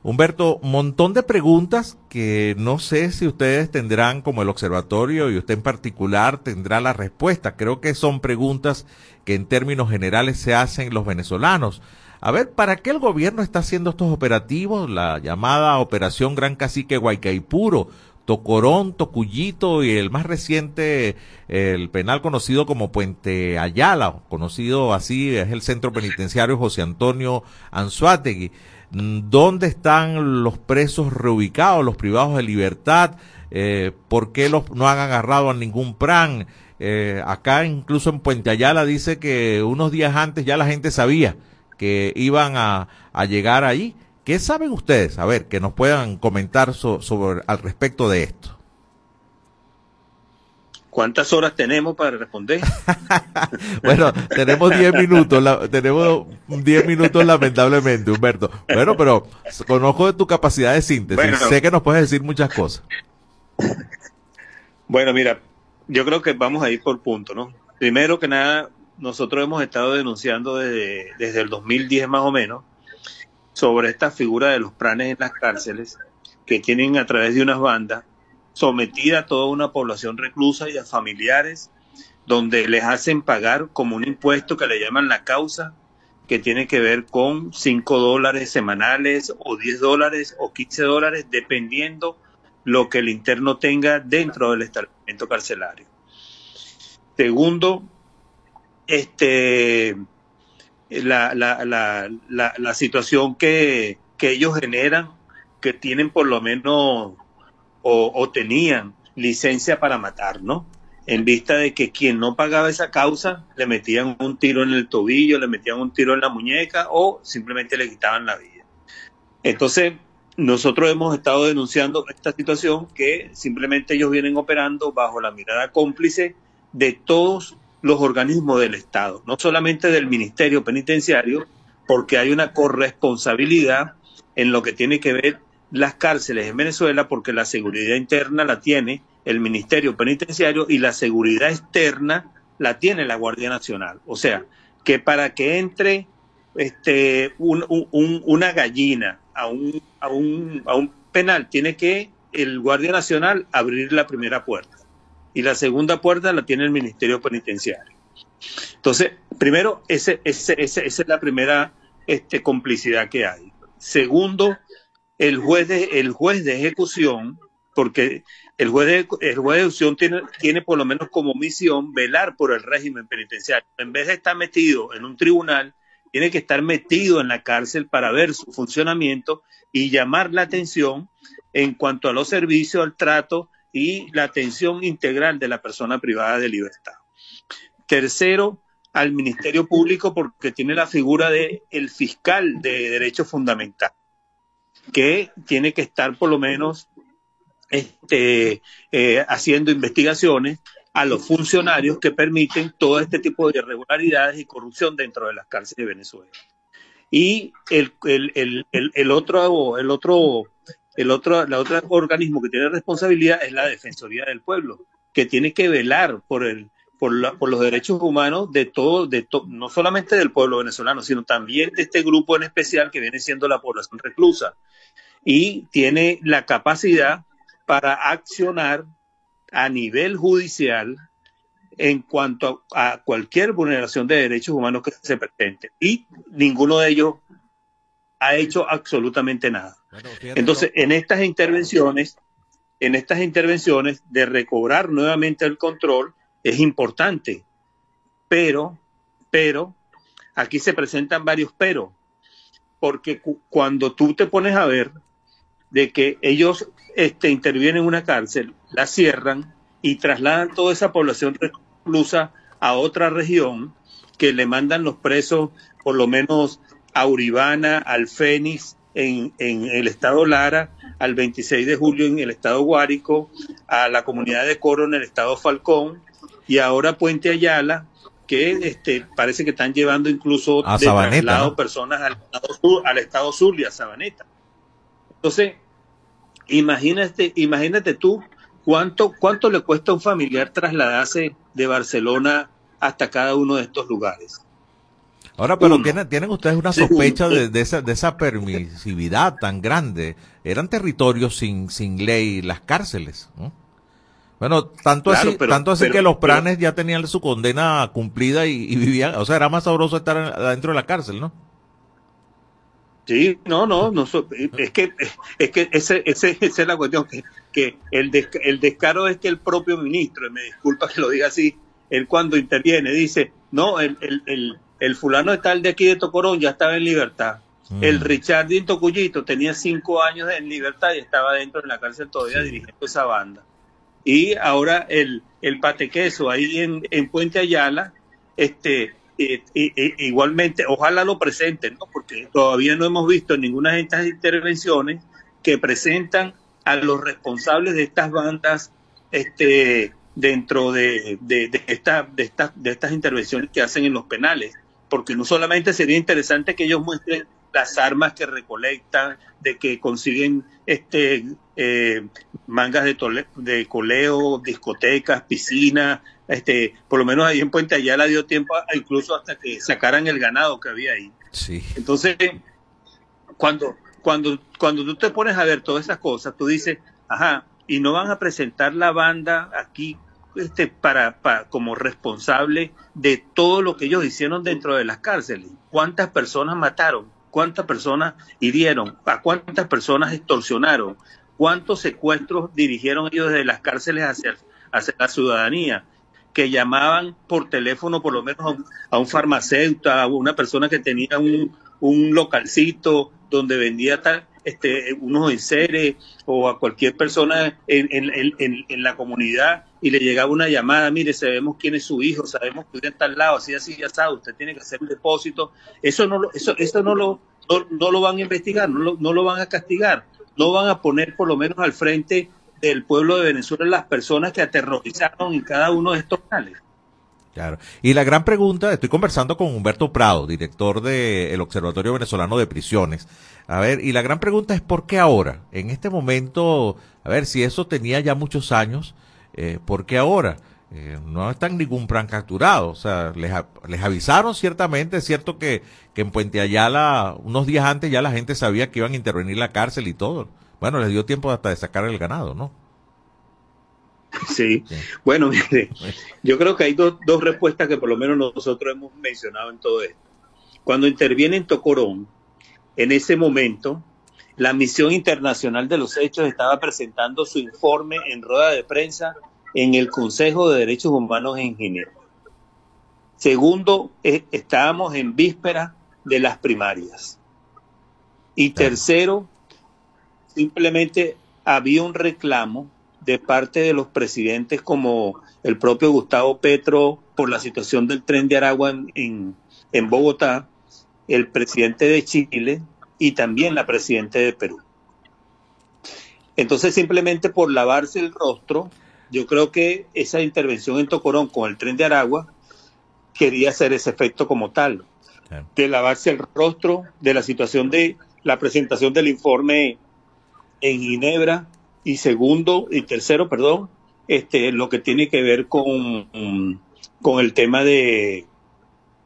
Humberto, montón de preguntas que no sé si ustedes tendrán como el observatorio y usted en particular tendrá la respuesta. Creo que son preguntas que en términos generales se hacen los venezolanos. A ver, ¿para qué el gobierno está haciendo estos operativos? La llamada Operación Gran Cacique Guaycaipuro, Tocorón, Tocuyito y el más reciente, el penal conocido como Puente Ayala, conocido así, es el centro penitenciario José Antonio Anzuategui. ¿Dónde están los presos reubicados, los privados de libertad? Eh, ¿Por qué los, no han agarrado a ningún plan? Eh, acá incluso en Puente Ayala dice que unos días antes ya la gente sabía que iban a, a llegar ahí. ¿Qué saben ustedes? A ver, que nos puedan comentar so- sobre al respecto de esto. ¿Cuántas horas tenemos para responder? Bueno, tenemos 10 minutos, la- tenemos 10 minutos lamentablemente, Humberto. Bueno, pero conozco de tu capacidad de síntesis. Bueno. sé que nos puedes decir muchas cosas. Bueno, mira, yo creo que vamos a ir por punto, ¿no? Primero que nada, nosotros hemos estado denunciando desde, desde el 2010 más o menos sobre esta figura de los planes en las cárceles que tienen a través de unas bandas sometida a toda una población reclusa y a familiares donde les hacen pagar como un impuesto que le llaman la causa que tiene que ver con 5 dólares semanales o 10 dólares o 15 dólares dependiendo lo que el interno tenga dentro del establecimiento carcelario. Segundo, este, la, la, la, la, situación que, que ellos generan, que tienen por lo menos o, o tenían licencia para matar, ¿no? En vista de que quien no pagaba esa causa le metían un tiro en el tobillo, le metían un tiro en la muñeca o simplemente le quitaban la vida. Entonces, nosotros hemos estado denunciando esta situación que simplemente ellos vienen operando bajo la mirada cómplice de todos los organismos del Estado, no solamente del Ministerio Penitenciario, porque hay una corresponsabilidad en lo que tiene que ver las cárceles en Venezuela, porque la seguridad interna la tiene el Ministerio Penitenciario y la seguridad externa la tiene la Guardia Nacional. O sea, que para que entre este, un- un- un- una gallina a un, a, un, a un penal, tiene que el Guardia Nacional abrir la primera puerta y la segunda puerta la tiene el Ministerio Penitenciario. Entonces, primero, ese, ese, ese- esa es la primera este, complicidad que hay. Segundo, el juez de, el juez de ejecución, porque el juez de, el juez de ejecución tiene, tiene por lo menos como misión velar por el régimen penitenciario. En vez de estar metido en un tribunal, tiene que estar metido en la cárcel para ver su funcionamiento y llamar la atención en cuanto a los servicios, al trato y la atención integral de la persona privada de libertad. Tercero, al Ministerio Público porque tiene la figura de el fiscal de derechos fundamentales, que tiene que estar por lo menos este, eh, haciendo investigaciones a los funcionarios que permiten todo este tipo de irregularidades y corrupción dentro de las cárceles de Venezuela. Y el, el, el, el, otro, el otro, el otro, la otra organismo que tiene responsabilidad es la Defensoría del Pueblo, que tiene que velar por el, por, la- por los derechos humanos de todo, de to- no solamente del pueblo venezolano, sino también de este grupo en especial que viene siendo la población reclusa. Y tiene la capacidad para accionar a nivel judicial en cuanto a, a cualquier vulneración de derechos humanos que se presente. Y ninguno de ellos ha hecho absolutamente nada. Entonces, en estas intervenciones, en estas intervenciones de recobrar nuevamente el control es importante, pero, pero, aquí se presentan varios pero, porque cu- cuando tú te pones a ver de que ellos este, intervienen en una cárcel, la cierran y trasladan toda esa población reclusa a otra región que le mandan los presos, por lo menos a Uribana, al Fénix en, en el estado Lara, al 26 de julio en el estado Guárico, a la comunidad de Coro en el estado Falcón y ahora Puente Ayala, que este, parece que están llevando incluso A de Sabaneta, traslado ¿no? personas al estado, sur, al estado Zulia, a Sabaneta. Entonces, Imagínate, imagínate tú cuánto, cuánto le cuesta a un familiar trasladarse de Barcelona hasta cada uno de estos lugares. Ahora, pero. ¿tienen, tienen ustedes una sospecha de, de esa, de esa permisividad tan grande. Eran territorios sin, sin ley las cárceles. ¿no? Bueno, tanto Claro, así, pero- tanto así pero- que los pero- pranes ya tenían su condena cumplida y, y vivían, o sea, era más sabroso estar en- adentro de la cárcel, ¿no? Sí, no, no, no so- es que es que ese, ese- esa es la cuestión que, que el, desca- el descaro es que el propio ministro, y me disculpa que lo diga así, él cuando interviene dice, no, el, el, el, el fulano de tal de aquí de Tocorón ya estaba en libertad. El Richard Tocuyito tenía cinco años en libertad y estaba dentro de la cárcel todavía dirigiendo esa banda. Y ahora el, el patequeso ahí en, en Puente Ayala, este, igualmente, ojalá lo presenten, ¿no? porque todavía no hemos visto ninguna de estas intervenciones que presentan a los responsables de estas bandas este, dentro de, de, de, esta, de, estas de estas intervenciones que hacen en los penales, porque no solamente sería interesante que ellos muestren las armas que recolectan, de que consiguen este eh, mangas de, tole- de coleo, discotecas, piscinas, este, por lo menos ahí en Puente Ayala dio tiempo a- incluso hasta que sacaran el ganado que había ahí. Sí. Entonces, cuando, cuando, cuando tú te pones a ver todas esas cosas, tú dices, ajá, y no van a presentar la banda aquí este, para, para como responsable de todo lo que ellos hicieron dentro de las cárceles. ¿Cuántas personas mataron? ¿Cuántas personas hirieron? ¿A cuántas personas extorsionaron? ¿Cuántos secuestros dirigieron ellos desde las cárceles hacia, hacia la ciudadanía? que llamaban por teléfono por lo menos a un, a farmacéutico, a una persona que tenía un, un localcito donde vendía tal, este, unos enseres o a cualquier persona en, en, la comunidad y le llegaba una llamada, mire, sabemos quién es su hijo, sabemos que usted está al lado, así, así, ya sabe, usted tiene que hacer un depósito. Eso no lo, eso, eso no lo, no, no lo van a investigar, no lo, no lo van a castigar, no van a poner por lo menos al frente del pueblo de Venezuela las personas que aterrorizaron en cada uno de estos canales. Claro. Y la gran pregunta, estoy conversando con Humberto Prado, director del Observatorio Venezolano de Prisiones. A ver, y la gran pregunta es ¿por qué ahora? En este momento, a ver, si eso tenía ya muchos años, eh, ¿por qué ahora? Eh, no está en ningún plan capturado. O sea, les, les avisaron ciertamente, es cierto que, que en Puente Ayala, unos días antes ya la gente sabía que iban a intervenir la cárcel y todo. Bueno, les dio tiempo hasta de sacar el ganado, ¿no? Sí. Bueno, mire, yo creo que hay dos, dos respuestas que por lo menos nosotros hemos mencionado en todo esto. Cuando interviene en Tocorón, en ese momento, la misión internacional de los hechos estaba presentando su informe en rueda de prensa en el Consejo de Derechos Humanos en Ginebra. Segundo, eh, estábamos en víspera de las primarias. Y tercero, simplemente había un reclamo de parte de los presidentes como el propio Gustavo Petro por la situación del tren de Aragua en, en, en Bogotá, el presidente de Chile y también la presidenta de Perú. Entonces simplemente por lavarse el rostro, yo creo que esa intervención en Tocorón con el tren de Aragua quería hacer ese efecto como tal, de lavarse el rostro de la situación de la presentación del informe en Ginebra y segundo y tercero, perdón, este lo que tiene que ver con, con el tema de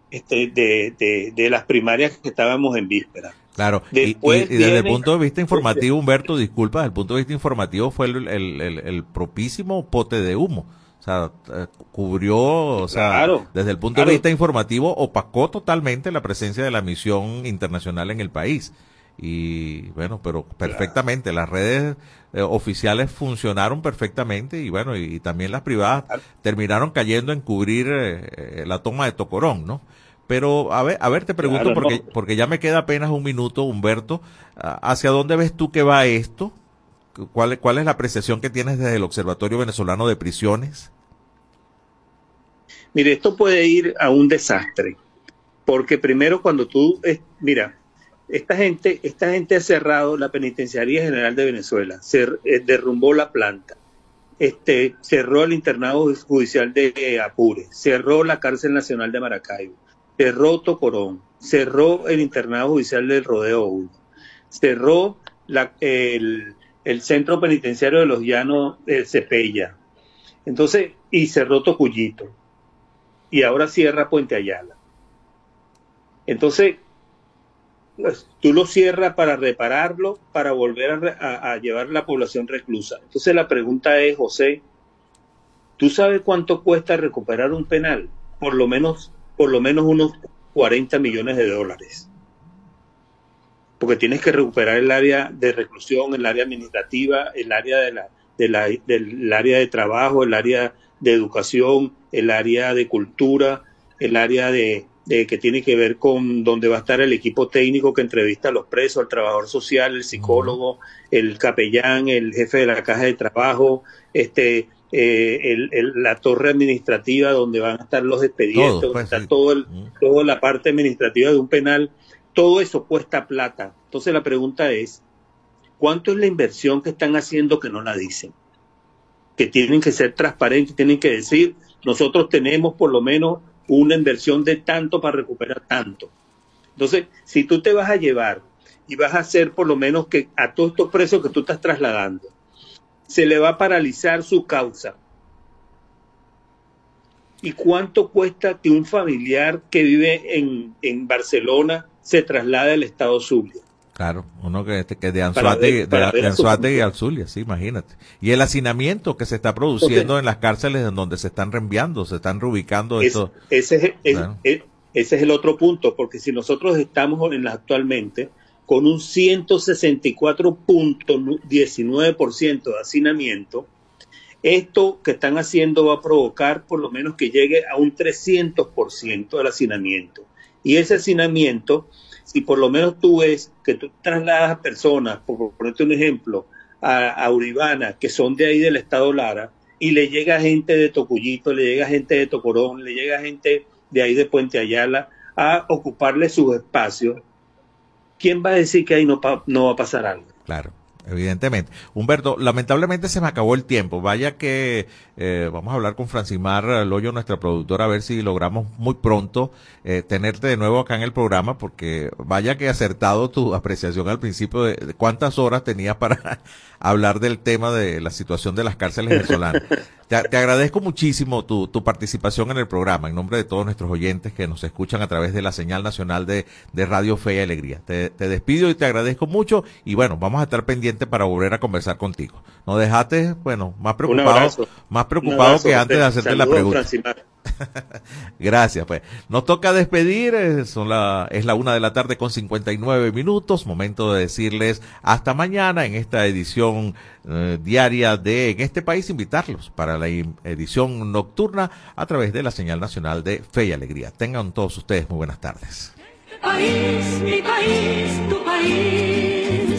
este de, de, de las primarias que estábamos en víspera. Claro, y- y, Después y desde el punto de vista informativo, Humberto, disculpa, desde el punto de vista informativo fue el, el, el- el propísimo pote de humo. O sea, eh, cubrió, o sea, Claro, desde el punto claro. de vista informativo, opacó totalmente la presencia de la misión internacional en el país. Y bueno, pero perfectamente, las redes eh, oficiales funcionaron perfectamente y bueno, y, y también las privadas terminaron cayendo en cubrir eh, eh, la toma de Tocorón, ¿no? Pero a ver, a ver, te pregunto Claro, porque, no. porque ya me queda apenas un minuto, Humberto. ¿Hacia dónde ves tú que va esto? ¿Cuál, ¿Cuál es la apreciación que tienes desde el Observatorio Venezolano de Prisiones? Mire, esto puede ir a un desastre, porque primero cuando tú, es- mira, esta gente, esta gente ha cerrado la Penitenciaría General de Venezuela, cer- eh, derrumbó la planta, este, cerró el internado judicial de eh, Apure, cerró la cárcel nacional de Maracaibo, cerró Tocorón, cerró el internado judicial del Rodeo 1, cerró el- centro penitenciario de los Llanos de Cepella. Entonces, y cerró Tocuyito. Y ahora cierra Puente Ayala. Entonces, tú lo cierras para repararlo, para volver a, a- a llevar la población reclusa. Entonces la pregunta es, José, ¿tú sabes cuánto cuesta recuperar un penal? Por lo menos, por lo menos unos 40 millones de dólares. Porque tienes que recuperar el área de reclusión, el área administrativa, el área de la, de la- del área de trabajo, el área de educación, el área de cultura, el área de, que tiene que ver con donde va a estar el equipo técnico que entrevista a los presos, el trabajador social, el psicólogo, el capellán, el jefe de la caja de trabajo, este, eh, el- el- la torre administrativa donde van a estar los expedientes, Todo, donde pues, está sí. todo el, toda la parte administrativa de un penal, todo eso cuesta plata. Entonces la pregunta es, ¿cuánto es la inversión que están haciendo que no la dicen? Que tienen que ser transparentes, tienen que decir, nosotros tenemos por lo menos una inversión de tanto para recuperar tanto. Entonces, si tú te vas a llevar y vas a hacer por lo menos que a todos estos presos que tú estás trasladando, se le va a paralizar su causa. ¿Y cuánto cuesta que un familiar que vive en, en Barcelona se traslade al estado Zulia? Claro, uno que, este, que de Anzuategui, de, ver de a su Anzoátegui familia. al Zulia, sí, imagínate. Y el hacinamiento que se está produciendo en las cárceles en donde se están reenviando, se están reubicando Es- estos. ese, es, es- Claro. es- ese es el otro punto, porque si nosotros estamos en la- actualmente con un 164.19% de hacinamiento, esto que están haciendo va a provocar por lo menos que llegue a un 300% del hacinamiento. Y ese hacinamiento, si por lo menos tú ves que tú trasladas a personas, por ponerte un ejemplo, a, a Uribana, que son de ahí del estado Lara, y le llega gente de Tocuyito, le llega gente de Tocorón, le llega gente de ahí de Puente Ayala a ocuparle sus espacios, ¿quién va a decir que ahí no, no va a pasar algo? Claro, evidentemente. Humberto, lamentablemente se me acabó el tiempo. Vaya que eh, vamos a hablar con Francimar Loyo, nuestra productora, a ver si logramos muy pronto eh, tenerte de nuevo acá en el programa, porque vaya que acertado tu apreciación al principio de, de cuántas horas tenías para hablar del tema de la situación de las cárceles venezolanas. Te, te agradezco muchísimo tu, tu participación en el programa, en nombre de todos nuestros oyentes que nos escuchan a través de la señal nacional de, de Radio Fe y Alegría. Te, te despido y te agradezco mucho y bueno, vamos a estar pendientes para volver a conversar contigo. Nos dejaste, bueno, más preocupado, más preocupado que antes de hacerte la pregunta. Francimar. Gracias, pues. Nos toca despedir, eh, son la, es la una de la tarde con 59 minutos, momento de decirles hasta mañana en esta edición eh, diaria de En este país, invitarlos para la edición nocturna a través de la señal nacional de Fe y Alegría. Tengan todos ustedes muy buenas tardes. país, mi país, tu país.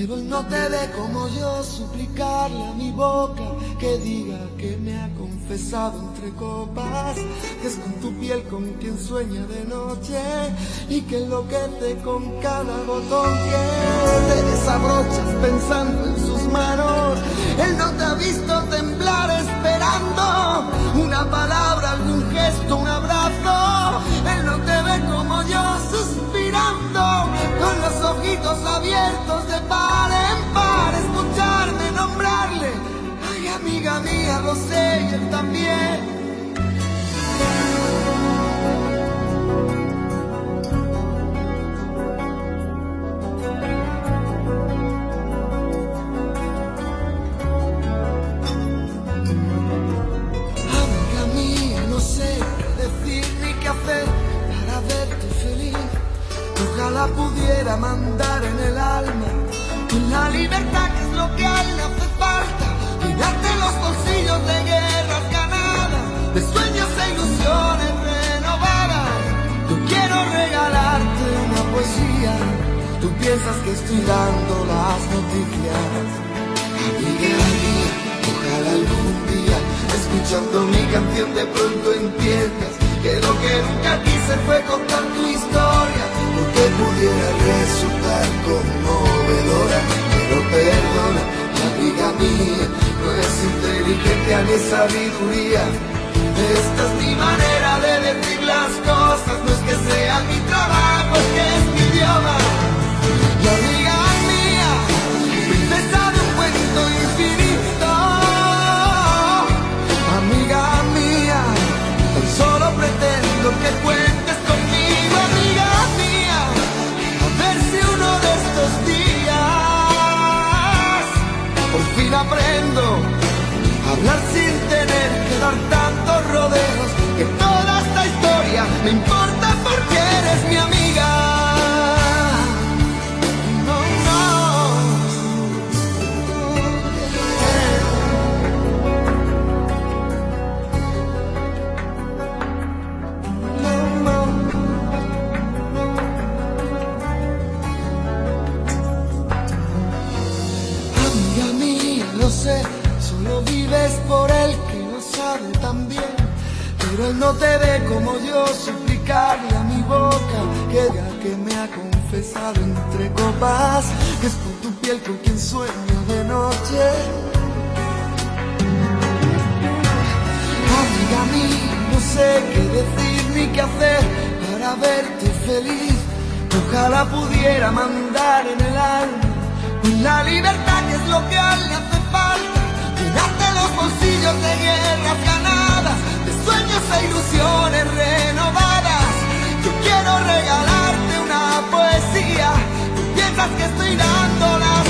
Pero él no te ve como yo, suplicarle a mi boca que diga que me ha confesado entre copas, que es con tu piel con quien sueña de noche y que enloquece con cada botón que te desabrochas pensando en sus manos. Él no te ha visto temblar esperando una palabra, algún gesto, un abrazo. Él no te ve como yo con los ojitos abiertos de par en par, escucharme nombrarle. Ay, amiga mía, lo él no te ve como yo suplicarle a mi boca que diga que me ha confesado entre copas que es por tu piel con quien sueño de noche. Amiga mía, no sé qué decir ni qué hacer para verte feliz. Ojalá pudiera mandar en el alma la libertad que es lo que a él le hace falta. Llenarte los bolsillos de guerras sueños ilusiones renovadas. Yo quiero regalarte una poesía. Tú piensas que estoy dando las